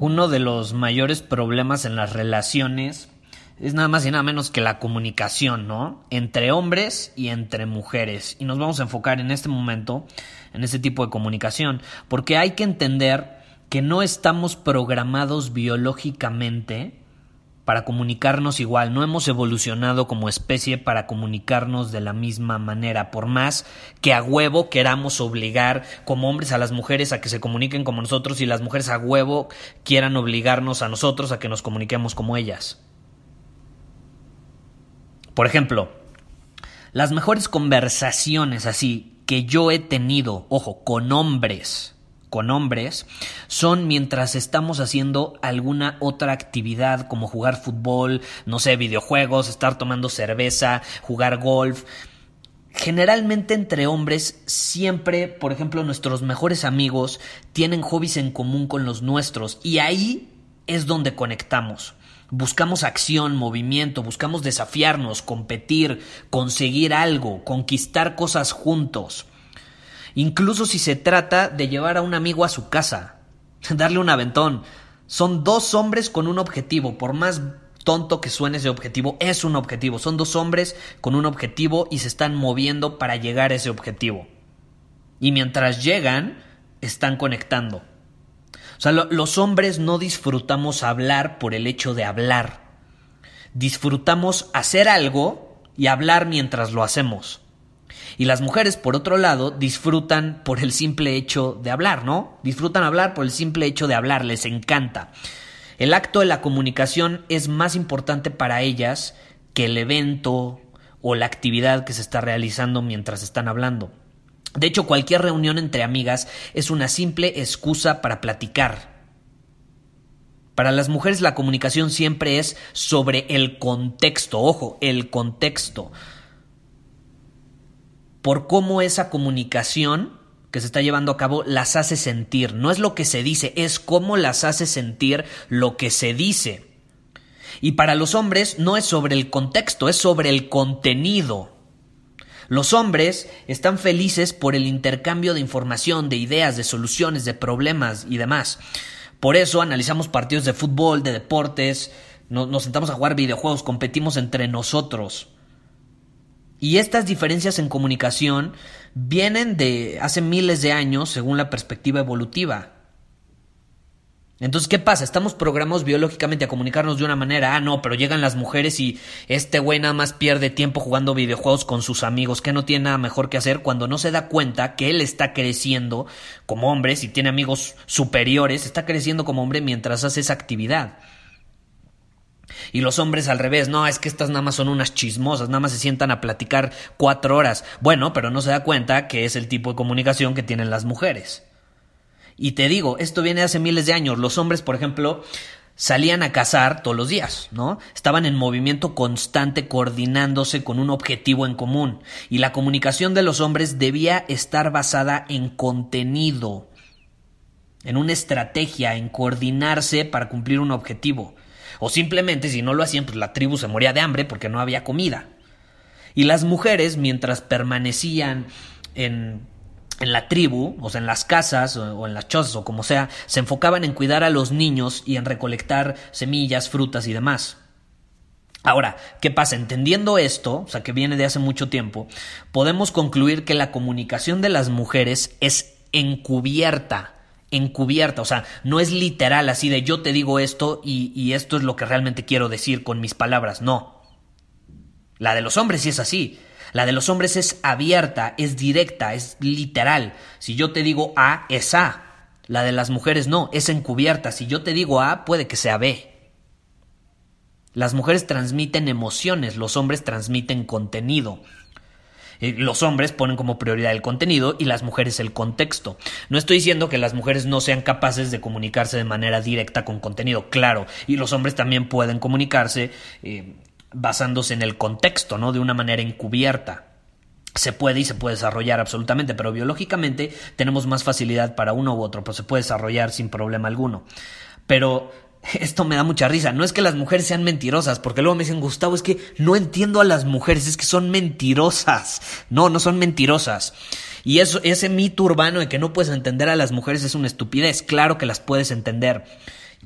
Uno de los mayores problemas en las relaciones es nada más y nada menos que la comunicación, ¿no? Entre hombres y entre mujeres. Y nos vamos a enfocar en este momento en ese tipo de comunicación, porque hay que entender que no estamos programados biológicamente para comunicarnos igual, no hemos evolucionado como especie para comunicarnos de la misma manera, por más que a huevo queramos obligar como hombres a las mujeres a que se comuniquen como nosotros y las mujeres a huevo quieran obligarnos a nosotros a que nos comuniquemos como ellas. Por ejemplo, las mejores conversaciones así que yo he tenido, ojo, con hombres, con hombres son mientras estamos haciendo alguna otra actividad como jugar fútbol, no sé, videojuegos, estar tomando cerveza, jugar golf. Generalmente entre hombres siempre, por ejemplo, nuestros mejores amigos tienen hobbies en común con los nuestros y ahí es donde conectamos. Buscamos acción, movimiento, buscamos desafiarnos, competir, conseguir algo, conquistar cosas juntos incluso si se trata de llevar a un amigo a su casa, darle un aventón. Son dos hombres con un objetivo, por más tonto que suene ese objetivo, es un objetivo. Son dos hombres con un objetivo y se están moviendo para llegar a ese objetivo. Y mientras llegan, están conectando. O sea, los hombres no disfrutamos hablar por el hecho de hablar. Disfrutamos hacer algo y hablar mientras lo hacemos. Y las mujeres, por otro lado, disfrutan por el simple hecho de hablar, ¿no? Disfrutan hablar por el simple hecho de hablar, les encanta. El acto de la comunicación es más importante para ellas que el evento o la actividad que se está realizando mientras están hablando. De hecho, cualquier reunión entre amigas es una simple excusa para platicar. Para las mujeres la comunicación siempre es sobre el contexto, ojo, el contexto por cómo esa comunicación que se está llevando a cabo las hace sentir. No es lo que se dice, es cómo las hace sentir lo que se dice. Y para los hombres no es sobre el contexto, es sobre el contenido. Los hombres están felices por el intercambio de información, de ideas, de soluciones, de problemas y demás. Por eso analizamos partidos de fútbol, de deportes, nos, sentamos a jugar videojuegos, competimos entre nosotros. Y estas diferencias en comunicación vienen de hace miles de años según la perspectiva evolutiva. Entonces, ¿qué pasa? Estamos programados biológicamente a comunicarnos de una manera. Ah, no, pero llegan las mujeres y este güey nada más pierde tiempo jugando videojuegos con sus amigos, que no tiene nada mejor que hacer cuando no se da cuenta que él está creciendo como hombre, si tiene amigos superiores, está creciendo como hombre mientras hace esa actividad. Y los hombres al revés, no, es que estas nada más son unas chismosas, nada más se sientan a platicar cuatro horas. Bueno, pero no se da cuenta que es el tipo de comunicación que tienen las mujeres. Y te digo, esto viene hace miles de años. Los hombres, por ejemplo, salían a cazar todos los días, ¿no? Estaban en movimiento constante, coordinándose con un objetivo en común. Y la comunicación de los hombres debía estar basada en contenido, en una estrategia, en coordinarse para cumplir un objetivo. O simplemente si no lo hacían, pues la tribu se moría de hambre porque no había comida. Y las mujeres, mientras permanecían en, en la tribu, o sea, en las casas o, en las chozas o como sea, se enfocaban en cuidar a los niños y en recolectar semillas, frutas y demás. Ahora, ¿qué pasa? Entendiendo esto, o sea, que viene de hace mucho tiempo, podemos concluir que la comunicación de las mujeres es encubierta encubierta, o sea, no es literal así de yo te digo esto y, esto es lo que realmente quiero decir con mis palabras, no. La de los hombres sí es así. La de los hombres es abierta, es directa, es literal. Si yo te digo A, es A. La de las mujeres no, es encubierta. Si yo te digo A, puede que sea B. Las mujeres transmiten emociones, los hombres transmiten contenido. Los hombres ponen como prioridad el contenido y las mujeres el contexto. No estoy diciendo que las mujeres no sean capaces de comunicarse de manera directa con contenido, claro, y los hombres también pueden comunicarse eh, basándose en el contexto, ¿no? De una manera encubierta. Se puede y se puede desarrollar absolutamente, pero biológicamente tenemos más facilidad para uno u otro, pero se puede desarrollar sin problema alguno. Pero esto me da mucha risa. No es que las mujeres sean mentirosas, porque luego me dicen, Gustavo, es que no entiendo a las mujeres, es que son mentirosas. No, no son mentirosas. Y eso, ese mito urbano de que no puedes entender a las mujeres es una estupidez. Claro que las puedes entender.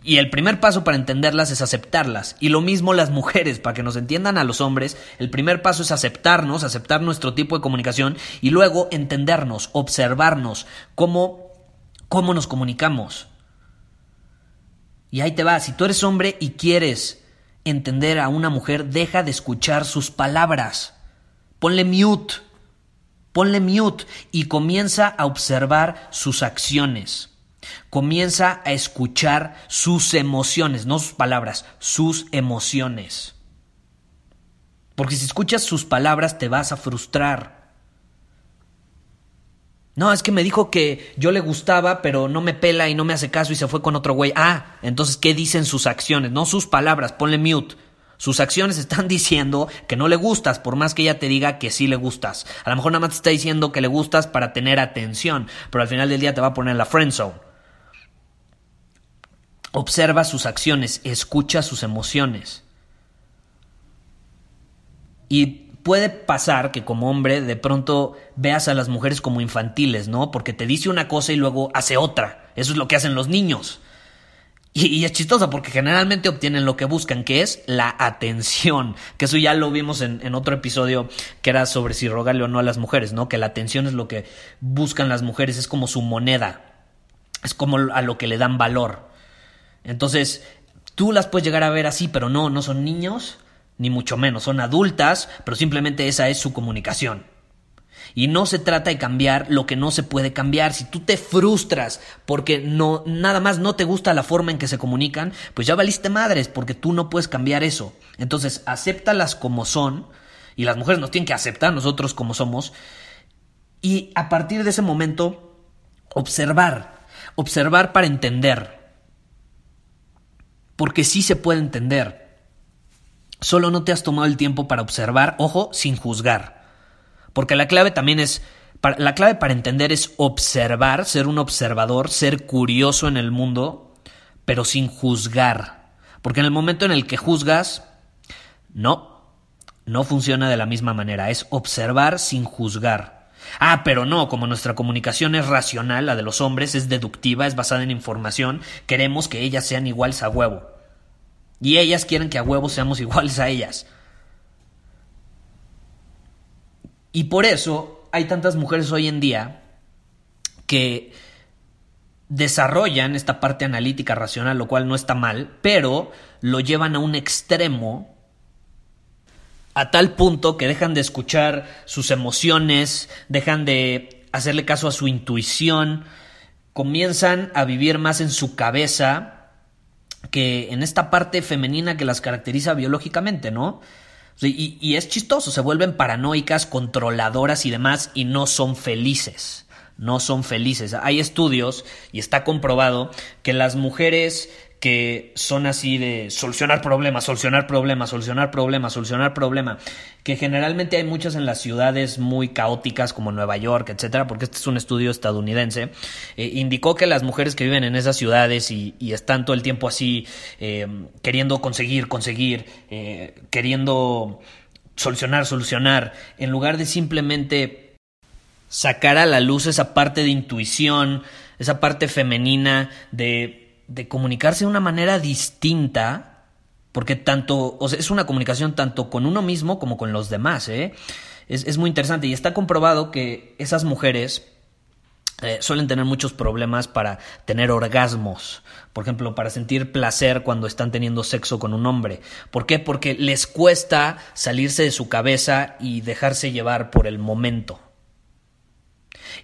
Y el primer paso para entenderlas es aceptarlas. Y lo mismo las mujeres, para que nos entiendan a los hombres, el primer paso es aceptarnos, aceptar nuestro tipo de comunicación y luego entendernos, observarnos, cómo, cómo nos comunicamos. Y ahí te va, si tú eres hombre y quieres entender a una mujer, deja de escuchar sus palabras. Ponle mute, ponle mute y comienza a observar sus acciones. Comienza a escuchar sus emociones, no sus palabras, sus emociones. Porque si escuchas sus palabras te vas a frustrar. No, es que me dijo que yo le gustaba, pero no me pela y no me hace caso y se fue con otro güey. Ah, entonces, ¿qué dicen sus acciones? No sus palabras, ponle mute. Sus acciones están diciendo que no le gustas, por más que ella te diga que sí le gustas. A lo mejor nada más te está diciendo que le gustas para tener atención, pero al final del día te va a poner en la friend zone. Observa sus acciones, escucha sus emociones. Y puede pasar que como hombre de pronto veas a las mujeres como infantiles, ¿no? Porque te dice una cosa y luego hace otra. Eso es lo que hacen los niños. Y, es chistoso porque generalmente obtienen lo que buscan, que es la atención. Que eso ya lo vimos en, en, otro episodio que era sobre si rogarle o no a las mujeres, ¿no? Que la atención es lo que buscan las mujeres, es como su moneda. Es como a lo que le dan valor. Entonces, tú las puedes llegar a ver así, pero no, no son niños, ni mucho menos, son adultas, pero simplemente esa es su comunicación. Y no se trata de cambiar lo que no se puede cambiar. Si tú te frustras porque no, nada más no te gusta la forma en que se comunican, pues ya valiste madres, porque tú no puedes cambiar eso. Entonces, acéptalas como son, y las mujeres nos tienen que aceptar nosotros como somos, y a partir de ese momento, observar, observar para entender porque sí se puede entender. Solo no te has tomado el tiempo para observar, ojo, sin juzgar. Porque la clave también es, la clave para entender es observar, ser un observador, ser curioso en el mundo, pero sin juzgar. Porque en el momento en el que juzgas, no, no funciona de la misma manera, es observar sin juzgar. Ah, pero no, como nuestra comunicación es racional, la de los hombres es deductiva, es basada en información, queremos que ellas sean iguales a huevo. Y ellas quieren que a huevo seamos iguales a ellas. Y por eso hay tantas mujeres hoy en día que desarrollan esta parte analítica racional, lo cual no está mal, pero lo llevan a un extremo a tal punto que dejan de escuchar sus emociones, dejan de hacerle caso a su intuición, comienzan a vivir más en su cabeza que en esta parte femenina que las caracteriza biológicamente, ¿no? Y, es chistoso, se vuelven paranoicas, controladoras y demás, y no son felices. No son felices. Hay estudios, y está comprobado, que las mujeres que son así de solucionar problemas, solucionar problemas, solucionar problemas, solucionar problemas, que generalmente hay muchas en las ciudades muy caóticas como Nueva York, etcétera, porque este es un estudio estadounidense, eh, indicó que las mujeres que viven en esas ciudades y, están todo el tiempo así eh, queriendo conseguir, conseguir, eh, queriendo solucionar, solucionar, en lugar de simplemente sacar a la luz esa parte de intuición, esa parte femenina de de comunicarse de una manera distinta, porque tanto, es una comunicación tanto con uno mismo como con los demás, ¿eh? Es, es muy interesante y está comprobado que esas mujeres eh, suelen tener muchos problemas para tener orgasmos, por ejemplo, para sentir placer cuando están teniendo sexo con un hombre. ¿Por qué? Porque les cuesta salirse de su cabeza y dejarse llevar por el momento.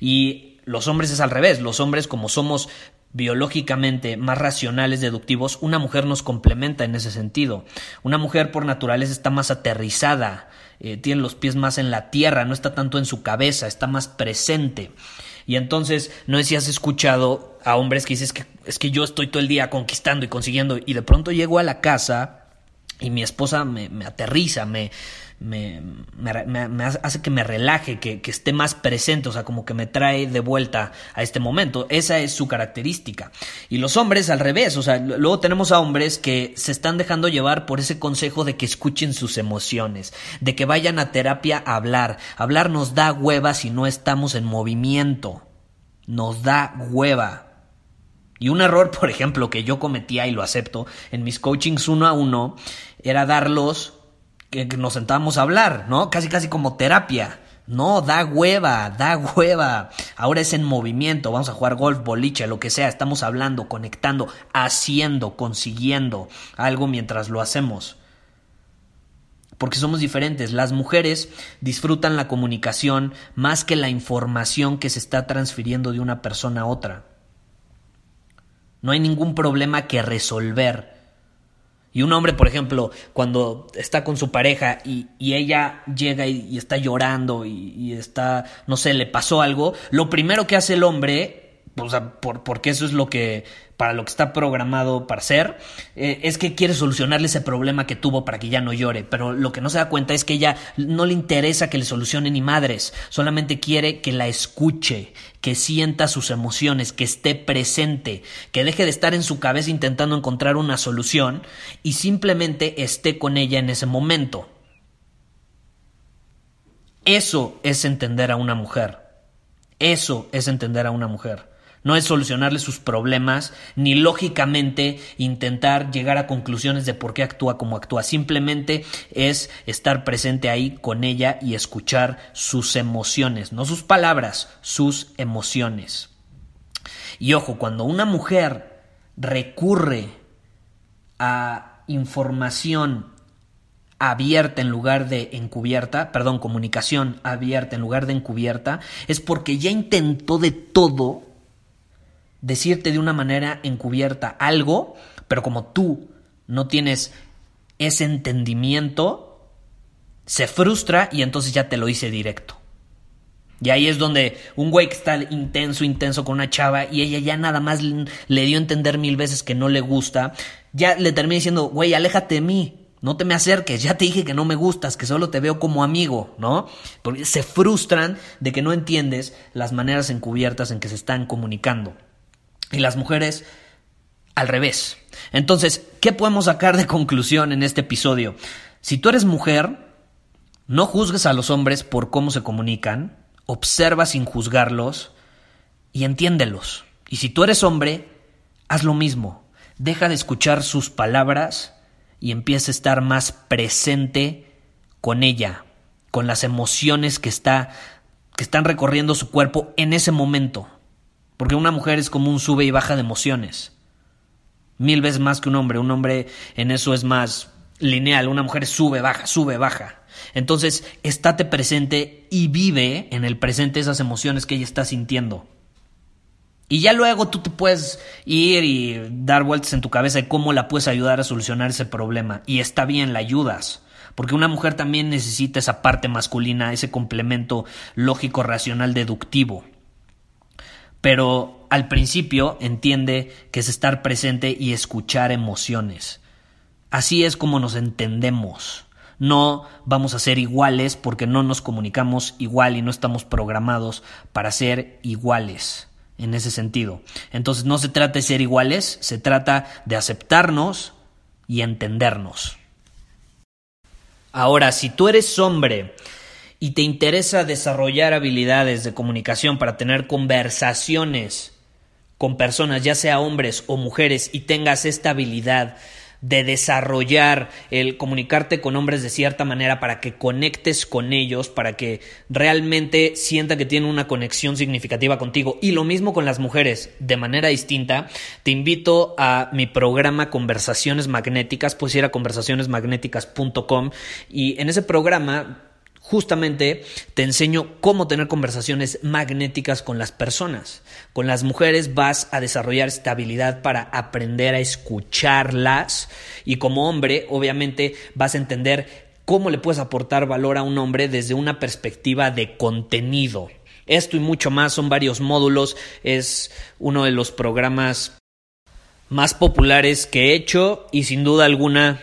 Y los hombres es al revés, los hombres como somos biológicamente más racionales, deductivos, una mujer nos complementa en ese sentido. Una mujer por naturaleza está más aterrizada, eh, tiene los pies más en la tierra, no está tanto en su cabeza, está más presente. Y entonces, no sé si has escuchado a hombres que dices que es que yo estoy todo el día conquistando y consiguiendo y de pronto llego a la casa y mi esposa me, aterriza, me, me, me, hace que me relaje, que, que, esté más presente, o sea, como que me trae de vuelta a este momento. Esa es su característica. Y los hombres al revés, o sea, luego tenemos a hombres que se están dejando llevar por ese consejo de que escuchen sus emociones, de que vayan a terapia a hablar. Hablar nos da hueva si no estamos en movimiento. Nos da hueva. Y un error, por ejemplo, que yo cometía y lo acepto en mis coachings uno a uno, era darlos que, nos sentábamos a hablar, ¿no? Casi casi como terapia. No, da hueva, da hueva. Ahora es en movimiento, vamos a jugar golf, boliche, lo que sea. Estamos hablando, conectando, haciendo, consiguiendo algo mientras lo hacemos. Porque somos diferentes. Las mujeres disfrutan la comunicación más que la información que se está transfiriendo de una persona a otra. No hay ningún problema que resolver. Y un hombre, por ejemplo, cuando está con su pareja y, ella llega y, está llorando y, está, no sé, le pasó algo, lo primero que hace el hombre, o sea, por, porque eso es lo que para lo que está programado para ser, eh, es que quiere solucionarle ese problema que tuvo para que ya no llore. Pero lo que no se da cuenta es que ella no le interesa que le solucione ni madres, solamente quiere que la escuche, que sienta sus emociones, que esté presente, que deje de estar en su cabeza intentando encontrar una solución y simplemente esté con ella en ese momento. Eso es entender a una mujer. Eso es entender a una mujer. No es solucionarle sus problemas, ni lógicamente intentar llegar a conclusiones de por qué actúa como actúa. Simplemente es estar presente ahí con ella y escuchar sus emociones, no sus palabras, sus emociones. Y ojo, cuando una mujer recurre a información abierta en lugar de encubierta, perdón, comunicación abierta en lugar de encubierta, es porque ya intentó de todo decirte de una manera encubierta algo, pero como tú no tienes ese entendimiento, se frustra y entonces ya te lo dice directo. Y ahí es donde un güey que está intenso, intenso con una chava y ella ya nada más le dio a entender mil veces que no le gusta, ya le termina diciendo, güey, aléjate de mí, no te me acerques, ya te dije que no me gustas, que solo te veo como amigo, ¿no? Porque se frustran de que no entiendes las maneras encubiertas en que se están comunicando. Y las mujeres al revés. Entonces, ¿qué podemos sacar de conclusión en este episodio? Si tú eres mujer, no juzgues a los hombres por cómo se comunican, observa sin juzgarlos y entiéndelos. Y si tú eres hombre, haz lo mismo. Deja de escuchar sus palabras y empieza a estar más presente con ella, con las emociones que está que están recorriendo su cuerpo en ese momento. Porque una mujer es como un sube y baja de emociones. Mil veces más que un hombre. Un hombre en eso es más lineal. Una mujer sube, baja, sube, baja. Entonces, estate presente y vive en el presente esas emociones que ella está sintiendo. Y ya luego tú te puedes ir y dar vueltas en tu cabeza de cómo la puedes ayudar a solucionar ese problema. Y está bien, la ayudas. Porque una mujer también necesita esa parte masculina, ese complemento lógico, racional, deductivo pero al principio entiende que es estar presente y escuchar emociones. Así es como nos entendemos. No vamos a ser iguales porque no nos comunicamos igual y no estamos programados para ser iguales en ese sentido. Entonces no se trata de ser iguales, se trata de aceptarnos y entendernos. Ahora, si tú eres hombre y te interesa desarrollar habilidades de comunicación para tener conversaciones con personas, ya sea hombres o mujeres, y tengas esta habilidad de desarrollar el comunicarte con hombres de cierta manera para que conectes con ellos, para que realmente sienta que tienen una conexión significativa contigo. Y lo mismo con las mujeres, de manera distinta, te invito a mi programa Conversaciones Magnéticas, pues ir a conversacionesmagnéticas.com y en ese programa justamente te enseño cómo tener conversaciones magnéticas con las personas. Con las mujeres vas a desarrollar estabilidad para aprender a escucharlas y como hombre obviamente vas a entender cómo le puedes aportar valor a un hombre desde una perspectiva de contenido. Esto y mucho más son varios módulos, es uno de los programas más populares que he hecho y sin duda alguna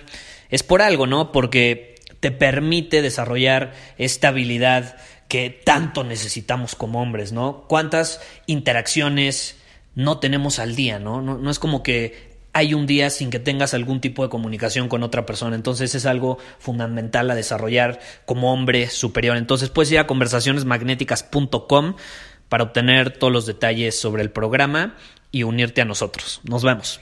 es por algo, ¿no? Porque te permite desarrollar esta habilidad que tanto necesitamos como hombres, ¿no? ¿Cuántas interacciones no tenemos al día, ¿no? No, es como que hay un día sin que tengas algún tipo de comunicación con otra persona. Entonces es algo fundamental a desarrollar como hombre superior. Entonces puedes ir a conversacionesmagnéticas.com para obtener todos los detalles sobre el programa y unirte a nosotros. Nos vemos.